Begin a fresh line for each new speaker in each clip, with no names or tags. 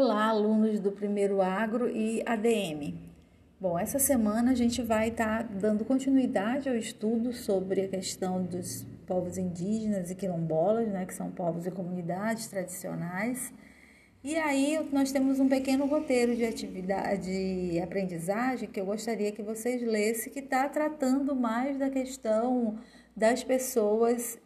Olá, alunos do primeiro agro e ADM. Bom, essa semana a gente vai estar tá dando continuidade ao estudo sobre a questão dos povos indígenas e quilombolas, né, que são povos e comunidades tradicionais. E aí nós temos um pequeno roteiro de atividade, de aprendizagem que eu gostaria que vocês lessem, que está tratando mais da questão das pessoas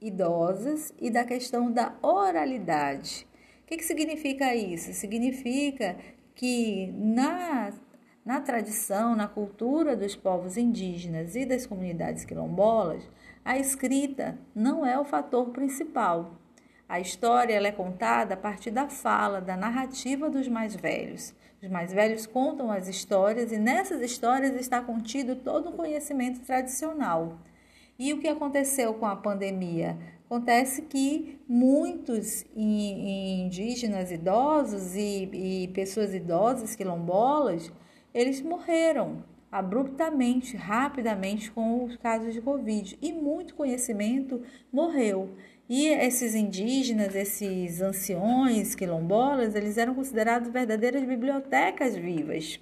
idosas e da questão da oralidade que, que significa isso? Significa que na, na tradição, na cultura dos povos indígenas e das comunidades quilombolas, a escrita não é o fator principal. A história é contada a partir da fala, da narrativa dos mais velhos. Os mais velhos contam as histórias e nessas histórias está contido todo o conhecimento tradicional. E o que aconteceu com a pandemia? Acontece que muitos indígenas idosos e, e pessoas idosas quilombolas, eles morreram abruptamente, rapidamente com os casos de Covid e muito conhecimento morreu. E esses indígenas, esses anciões quilombolas, eles eram considerados verdadeiras bibliotecas vivas.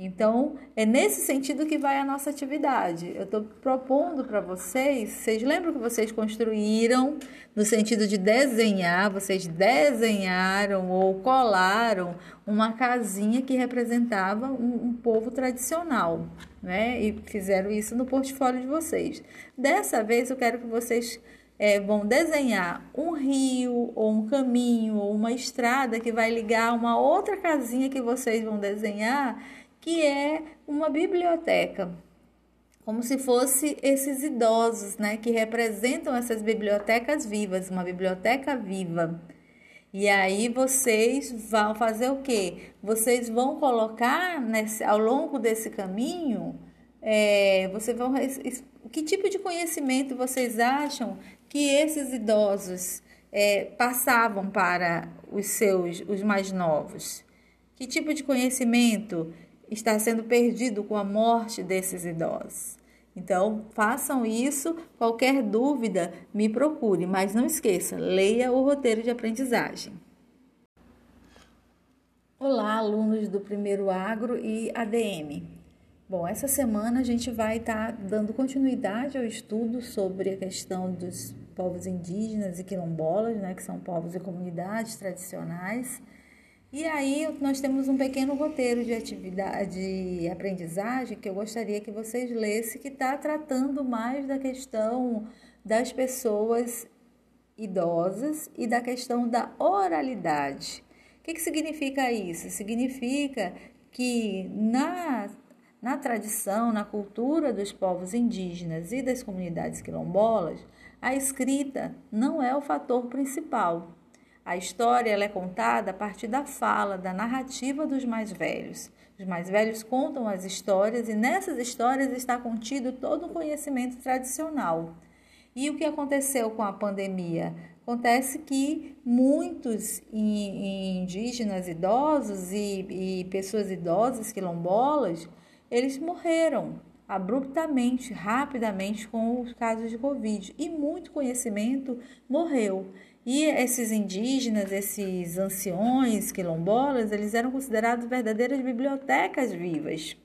Então, é nesse sentido que vai a nossa atividade. Eu estou propondo para vocês, vocês lembram que vocês construíram no sentido de desenhar, vocês desenharam ou colaram uma casinha que representava um, um povo tradicional, né? E fizeram isso no portfólio de vocês. Dessa vez eu quero que vocês é, vão desenhar um rio, ou um caminho, ou uma estrada que vai ligar uma outra casinha que vocês vão desenhar que é uma biblioteca, como se fosse esses idosos, né, que representam essas bibliotecas vivas, uma biblioteca viva. E aí vocês vão fazer o quê? Vocês vão colocar nesse, ao longo desse caminho, é, vocês vão que tipo de conhecimento vocês acham que esses idosos é, passavam para os seus, os mais novos? Que tipo de conhecimento está sendo perdido com a morte desses idosos. Então, façam isso. Qualquer dúvida, me procure, mas não esqueça, leia o roteiro de aprendizagem. Olá, alunos do primeiro agro e ADM. Bom, essa semana a gente vai estar tá dando continuidade ao estudo sobre a questão dos povos indígenas e quilombolas, né, que são povos e comunidades tradicionais. E aí nós temos um pequeno roteiro de atividade, de aprendizagem que eu gostaria que vocês lessem, que está tratando mais da questão das pessoas idosas e da questão da oralidade. O que, que significa isso? Significa que na, na tradição, na cultura dos povos indígenas e das comunidades quilombolas, a escrita não é o fator principal. A história é contada a partir da fala, da narrativa dos mais velhos. Os mais velhos contam as histórias e nessas histórias está contido todo o conhecimento tradicional. E o que aconteceu com a pandemia? Acontece que muitos indígenas idosos e, e pessoas idosas quilombolas, eles morreram abruptamente, rapidamente com os casos de Covid e muito conhecimento morreu. E esses indígenas, esses anciões quilombolas, eles eram considerados verdadeiras bibliotecas vivas.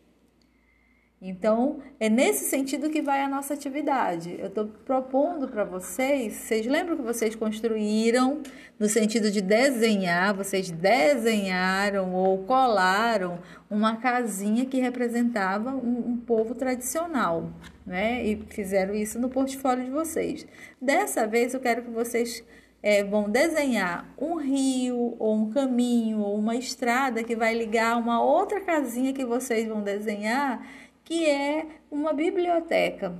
Então, é nesse sentido que vai a nossa atividade. Eu estou propondo para vocês, vocês lembram que vocês construíram no sentido de desenhar, vocês desenharam ou colaram uma casinha que representava um, um povo tradicional, né? E fizeram isso no portfólio de vocês. Dessa vez eu quero que vocês é, vão desenhar um rio, ou um caminho, ou uma estrada que vai ligar uma outra casinha que vocês vão desenhar, que é uma biblioteca.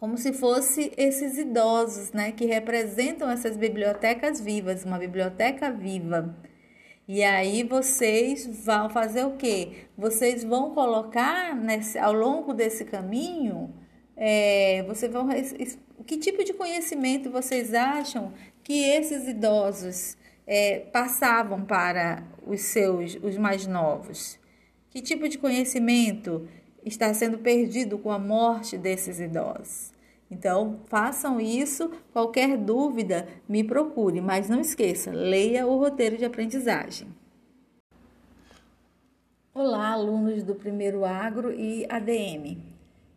Como se fosse esses idosos, né, que representam essas bibliotecas vivas, uma biblioteca viva. E aí vocês vão fazer o quê? Vocês vão colocar nesse, ao longo desse caminho, é, vocês vão que tipo de conhecimento vocês acham que esses idosos é, passavam para os seus, os mais novos? Que tipo de conhecimento está sendo perdido com a morte desses idosos? Então, façam isso. Qualquer dúvida, me procure, mas não esqueça, leia o roteiro de aprendizagem. Olá, alunos do primeiro agro e ADM.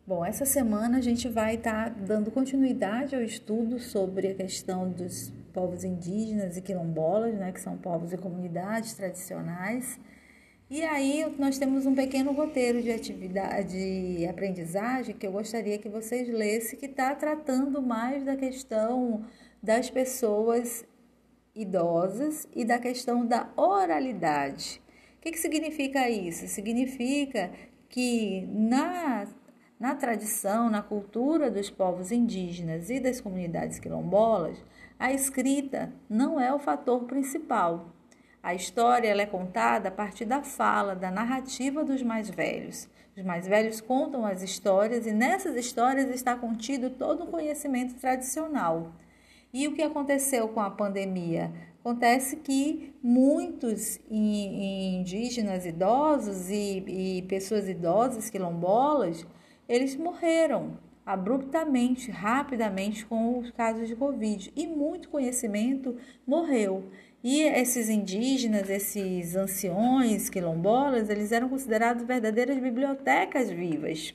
Bom, essa semana a gente vai estar tá dando continuidade ao estudo sobre a questão dos povos indígenas e quilombolas, né, que são povos e comunidades tradicionais. E aí nós temos um pequeno roteiro de atividade de aprendizagem que eu gostaria que vocês lessem, que está tratando mais da questão das pessoas idosas e da questão da oralidade. O que, que significa isso? Significa que na, na tradição, na cultura dos povos indígenas e das comunidades quilombolas, a escrita não é o fator principal a história é contada a partir da fala, da narrativa dos mais velhos. Os mais velhos contam as histórias e nessas histórias está contido todo o conhecimento tradicional. E o que aconteceu com a pandemia? Acontece que muitos indígenas idosos e, e pessoas idosas quilombolas, eles morreram abruptamente, rapidamente com os casos de Covid e muito conhecimento morreu. E esses indígenas, esses anciões quilombolas, eles eram considerados verdadeiras bibliotecas vivas.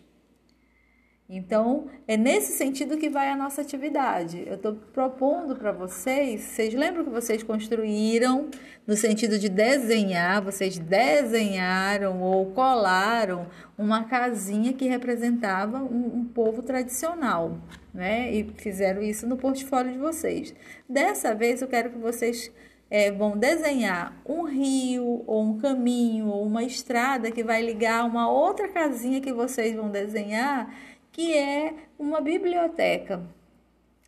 Então, é nesse sentido que vai a nossa atividade. Eu estou propondo para vocês, vocês lembram que vocês construíram no sentido de desenhar, vocês desenharam ou colaram uma casinha que representava um, um povo tradicional, né? E fizeram isso no portfólio de vocês. Dessa vez eu quero que vocês é, vão desenhar um rio, ou um caminho, ou uma estrada que vai ligar uma outra casinha que vocês vão desenhar, que é uma biblioteca.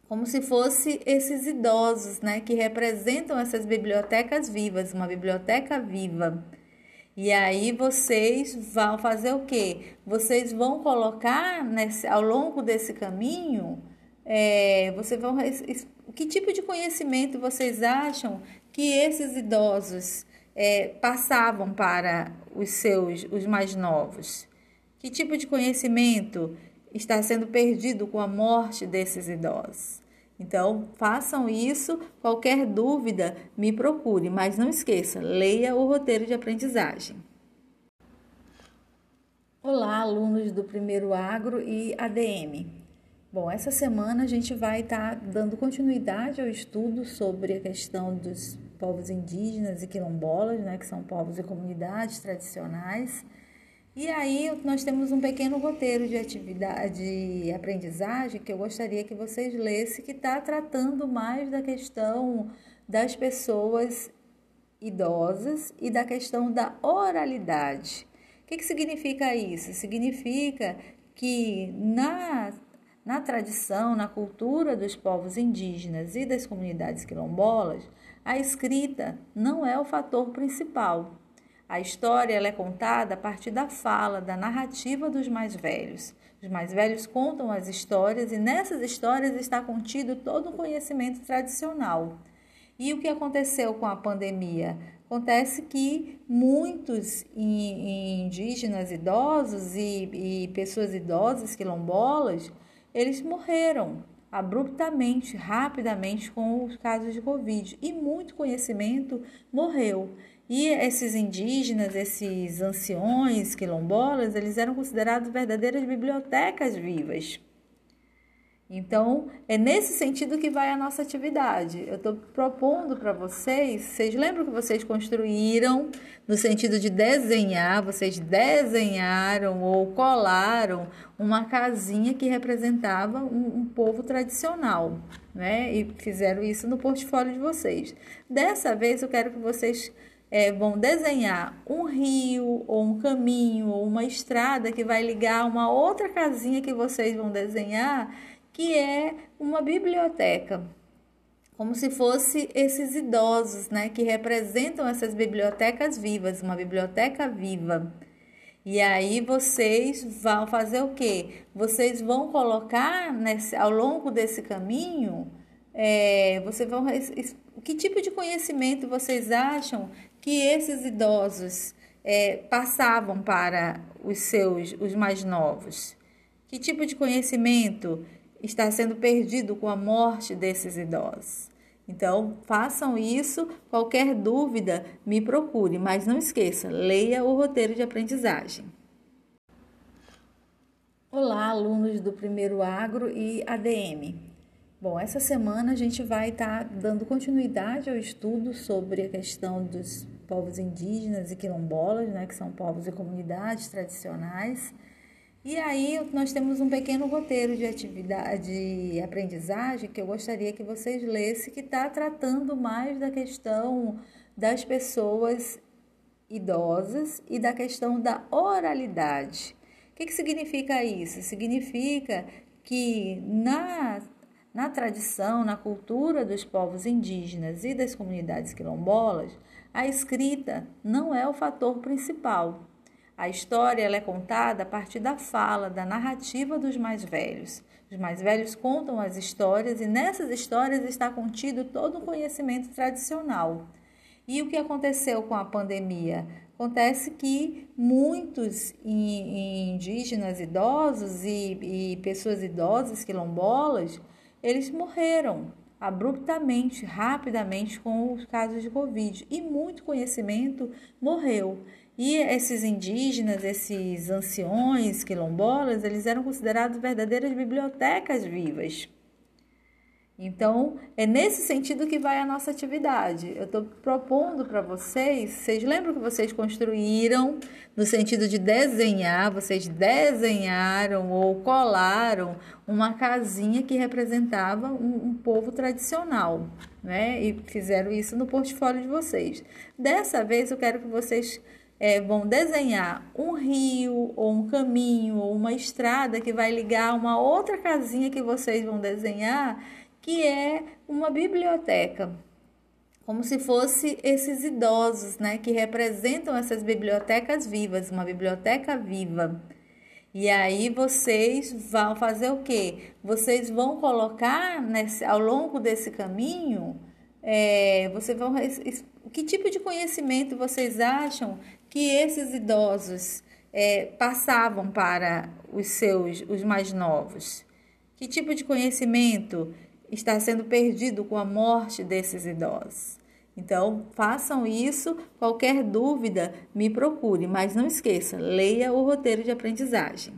Como se fosse esses idosos, né, que representam essas bibliotecas vivas, uma biblioteca viva. E aí vocês vão fazer o quê? Vocês vão colocar nesse, ao longo desse caminho, é, vocês vão que tipo de conhecimento vocês acham que esses idosos é, passavam para os seus, os mais novos? Que tipo de conhecimento está sendo perdido com a morte desses idosos? Então, façam isso. Qualquer dúvida, me procure, mas não esqueça, leia o roteiro de aprendizagem. Olá, alunos do primeiro agro e ADM. Bom, essa semana a gente vai estar tá dando continuidade ao estudo sobre a questão dos povos indígenas e quilombolas, né, que são povos e comunidades tradicionais. E aí nós temos um pequeno roteiro de atividade de aprendizagem que eu gostaria que vocês lessem, que está tratando mais da questão das pessoas idosas e da questão da oralidade. O que, que significa isso? Significa que na na tradição, na cultura dos povos indígenas e das comunidades quilombolas, a escrita não é o fator principal. A história é contada a partir da fala, da narrativa dos mais velhos. Os mais velhos contam as histórias e nessas histórias está contido todo o conhecimento tradicional. E o que aconteceu com a pandemia? Acontece que muitos indígenas idosos e, e pessoas idosas quilombolas eles morreram abruptamente, rapidamente com os casos de Covid e muito conhecimento morreu. E esses indígenas, esses anciões quilombolas, eles eram considerados verdadeiras bibliotecas vivas. Então, é nesse sentido que vai a nossa atividade. Eu estou propondo para vocês, vocês lembram que vocês construíram no sentido de desenhar, vocês desenharam ou colaram uma casinha que representava um, um povo tradicional, né? E fizeram isso no portfólio de vocês. Dessa vez eu quero que vocês é, vão desenhar um rio, ou um caminho, ou uma estrada que vai ligar uma outra casinha que vocês vão desenhar que é uma biblioteca, como se fosse esses idosos, né, que representam essas bibliotecas vivas, uma biblioteca viva. E aí vocês vão fazer o quê? Vocês vão colocar nesse, ao longo desse caminho, é, vocês vão que tipo de conhecimento vocês acham que esses idosos é, passavam para os seus, os mais novos? Que tipo de conhecimento está sendo perdido com a morte desses idosos. Então, façam isso. Qualquer dúvida, me procure, mas não esqueça, leia o roteiro de aprendizagem. Olá, alunos do primeiro agro e ADM. Bom, essa semana a gente vai estar tá dando continuidade ao estudo sobre a questão dos povos indígenas e quilombolas, né, que são povos e comunidades tradicionais. E aí nós temos um pequeno roteiro de atividade, de aprendizagem que eu gostaria que vocês lessem, que está tratando mais da questão das pessoas idosas e da questão da oralidade. O que, que significa isso? Significa que na, na tradição, na cultura dos povos indígenas e das comunidades quilombolas, a escrita não é o fator principal. A história é contada a partir da fala, da narrativa dos mais velhos. Os mais velhos contam as histórias e nessas histórias está contido todo o conhecimento tradicional. E o que aconteceu com a pandemia? Acontece que muitos indígenas idosos e, e pessoas idosas quilombolas, eles morreram abruptamente, rapidamente com os casos de Covid e muito conhecimento morreu. E esses indígenas, esses anciões quilombolas, eles eram considerados verdadeiras bibliotecas vivas. Então, é nesse sentido que vai a nossa atividade. Eu estou propondo para vocês, vocês lembram que vocês construíram no sentido de desenhar, vocês desenharam ou colaram uma casinha que representava um, um povo tradicional, né? E fizeram isso no portfólio de vocês. Dessa vez eu quero que vocês é, vão desenhar um rio, ou um caminho, ou uma estrada que vai ligar uma outra casinha que vocês vão desenhar que é uma biblioteca, como se fosse esses idosos, né, que representam essas bibliotecas vivas, uma biblioteca viva. E aí vocês vão fazer o quê? Vocês vão colocar nesse, ao longo desse caminho, é, vocês vão que tipo de conhecimento vocês acham que esses idosos é, passavam para os seus, os mais novos? Que tipo de conhecimento está sendo perdido com a morte desses idosos. Então, façam isso. Qualquer dúvida, me procure, mas não esqueça, leia o roteiro de aprendizagem.